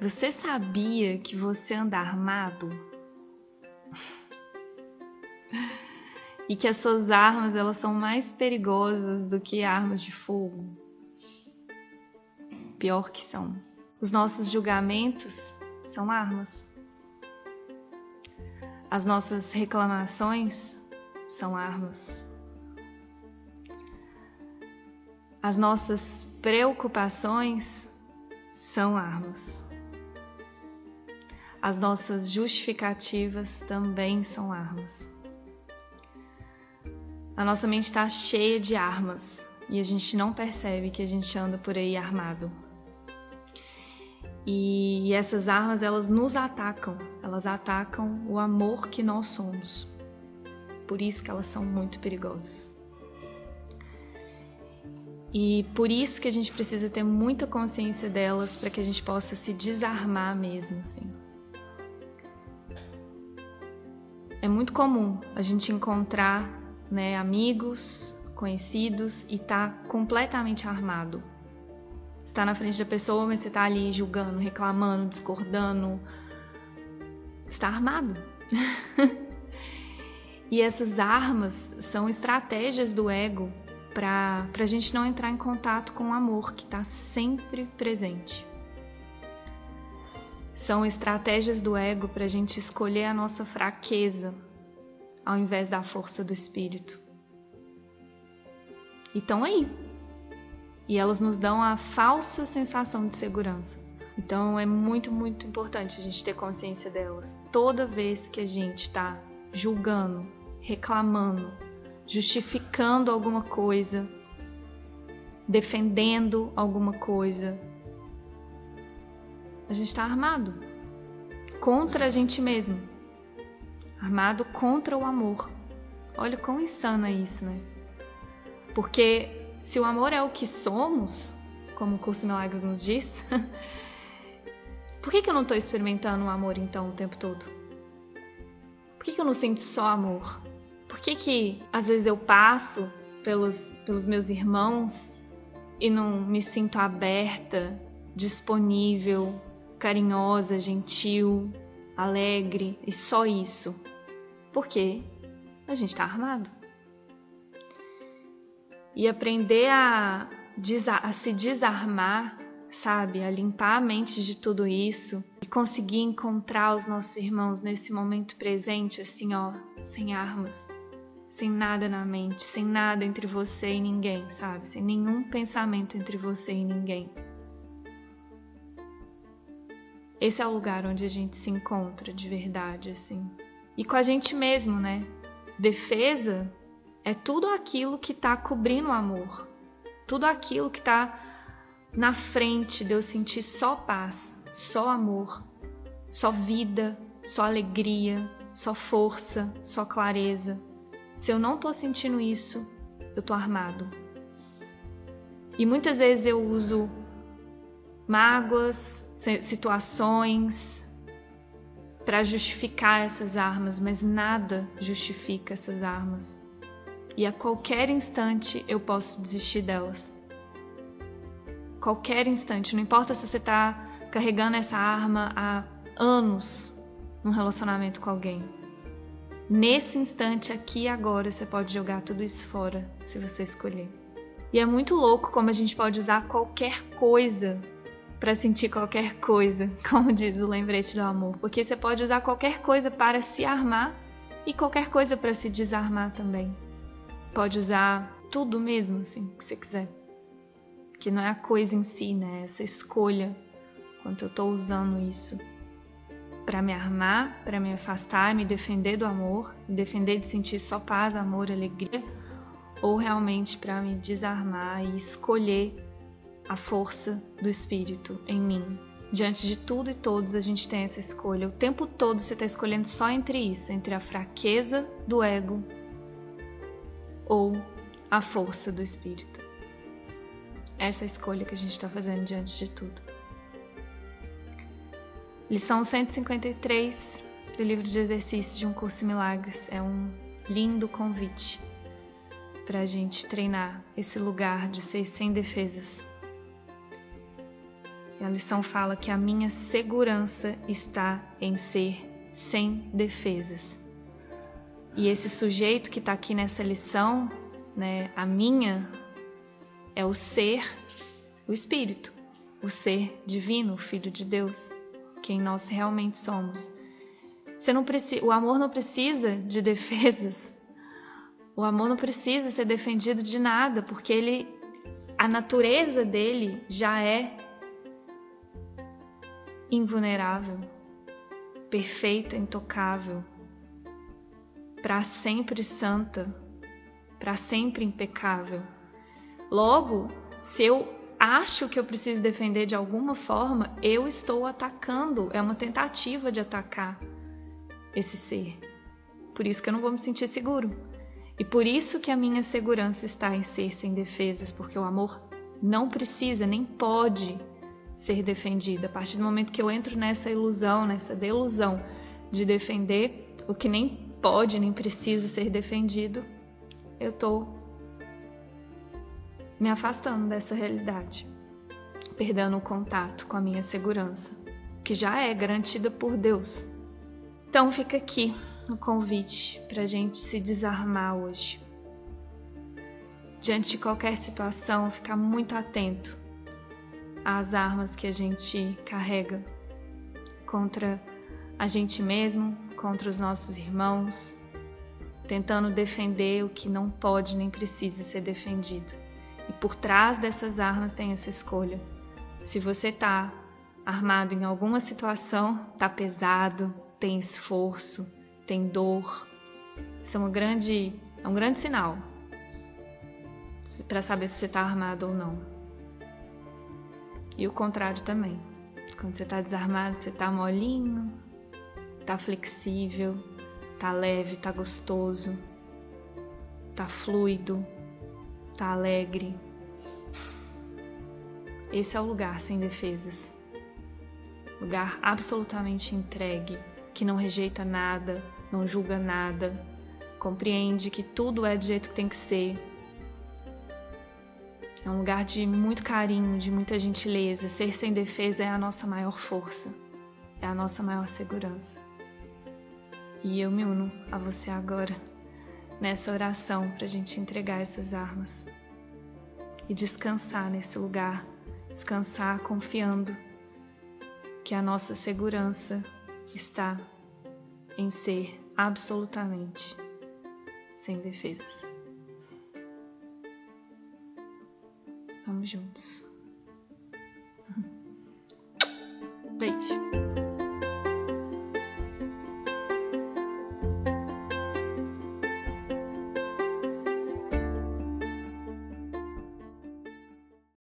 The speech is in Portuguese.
Você sabia que você anda armado? e que as suas armas elas são mais perigosas do que armas de fogo? Pior que são. Os nossos julgamentos são armas. As nossas reclamações são armas. As nossas preocupações são armas. As nossas justificativas também são armas. A nossa mente está cheia de armas e a gente não percebe que a gente anda por aí armado. E essas armas elas nos atacam, elas atacam o amor que nós somos. Por isso que elas são muito perigosas. E por isso que a gente precisa ter muita consciência delas para que a gente possa se desarmar mesmo, assim. É muito comum a gente encontrar né, amigos, conhecidos e tá completamente armado. Está na frente da pessoa, mas você está ali julgando, reclamando, discordando. Está armado. e essas armas são estratégias do ego para a gente não entrar em contato com o amor que está sempre presente. São estratégias do ego para a gente escolher a nossa fraqueza ao invés da força do espírito. E estão aí. E elas nos dão a falsa sensação de segurança. Então é muito, muito importante a gente ter consciência delas. Toda vez que a gente está julgando, reclamando, justificando alguma coisa, defendendo alguma coisa, a gente está armado contra a gente mesmo, armado contra o amor. Olha quão insano é isso, né? Porque se o amor é o que somos, como o curso Milagres nos diz, por que, que eu não estou experimentando o amor então o tempo todo? Por que, que eu não sinto só amor? Por que, que às vezes eu passo pelos, pelos meus irmãos e não me sinto aberta, disponível, carinhosa, gentil, alegre e só isso. Porque a gente está armado. E aprender a, a se desarmar, sabe? A limpar a mente de tudo isso e conseguir encontrar os nossos irmãos nesse momento presente, assim, ó, sem armas, sem nada na mente, sem nada entre você e ninguém, sabe? Sem nenhum pensamento entre você e ninguém. Esse é o lugar onde a gente se encontra de verdade, assim. E com a gente mesmo, né? Defesa é tudo aquilo que tá cobrindo o amor. Tudo aquilo que tá na frente de eu sentir só paz, só amor, só vida, só alegria, só força, só clareza. Se eu não tô sentindo isso, eu tô armado. E muitas vezes eu uso mágoas, situações para justificar essas armas, mas nada justifica essas armas. E a qualquer instante eu posso desistir delas. Qualquer instante, não importa se você está carregando essa arma há anos num relacionamento com alguém. Nesse instante, aqui e agora, você pode jogar tudo isso fora, se você escolher. E é muito louco como a gente pode usar qualquer coisa para sentir qualquer coisa, como diz o lembrete do amor, porque você pode usar qualquer coisa para se armar e qualquer coisa para se desarmar também. Pode usar tudo mesmo, assim, que você quiser. Que não é a coisa em si, né? Essa escolha, quanto eu estou usando isso para me armar, para me afastar, me defender do amor, me defender de sentir só paz, amor, alegria, ou realmente para me desarmar e escolher a força do Espírito em mim. Diante de tudo e todos, a gente tem essa escolha. O tempo todo você está escolhendo só entre isso, entre a fraqueza do ego ou a força do Espírito. Essa é a escolha que a gente está fazendo diante de tudo. Lição 153 do livro de exercícios de um curso em milagres é um lindo convite para a gente treinar esse lugar de ser sem defesas a lição fala que a minha segurança está em ser sem defesas. E esse sujeito que está aqui nessa lição, né, a minha, é o ser, o Espírito, o ser divino, o Filho de Deus, quem nós realmente somos. Você não precisa, o amor não precisa de defesas. O amor não precisa ser defendido de nada, porque ele, a natureza dele já é invulnerável, perfeita, intocável, para sempre santa, para sempre impecável. Logo, se eu acho que eu preciso defender de alguma forma, eu estou atacando, é uma tentativa de atacar esse ser. Por isso que eu não vou me sentir seguro. E por isso que a minha segurança está em ser sem defesas, porque o amor não precisa nem pode ser defendido. A partir do momento que eu entro nessa ilusão, nessa delusão de defender o que nem pode nem precisa ser defendido, eu estou me afastando dessa realidade, perdendo o contato com a minha segurança, que já é garantida por Deus. Então fica aqui o convite para a gente se desarmar hoje. Diante de qualquer situação, ficar muito atento às armas que a gente carrega contra a gente mesmo, contra os nossos irmãos, tentando defender o que não pode nem precisa ser defendido. E por trás dessas armas tem essa escolha. Se você está armado em alguma situação, está pesado, tem esforço, tem dor, isso é, grande, é um grande sinal para saber se você está armado ou não. E o contrário também. Quando você está desarmado, você está molinho, está flexível, está leve, está gostoso, está fluido, está alegre. Esse é o lugar sem defesas. Lugar absolutamente entregue, que não rejeita nada, não julga nada, compreende que tudo é do jeito que tem que ser. É um lugar de muito carinho, de muita gentileza. Ser sem defesa é a nossa maior força, é a nossa maior segurança. E eu me uno a você agora nessa oração para a gente entregar essas armas e descansar nesse lugar, descansar confiando que a nossa segurança está em ser absolutamente sem defesas. Vamos juntos. Beijo.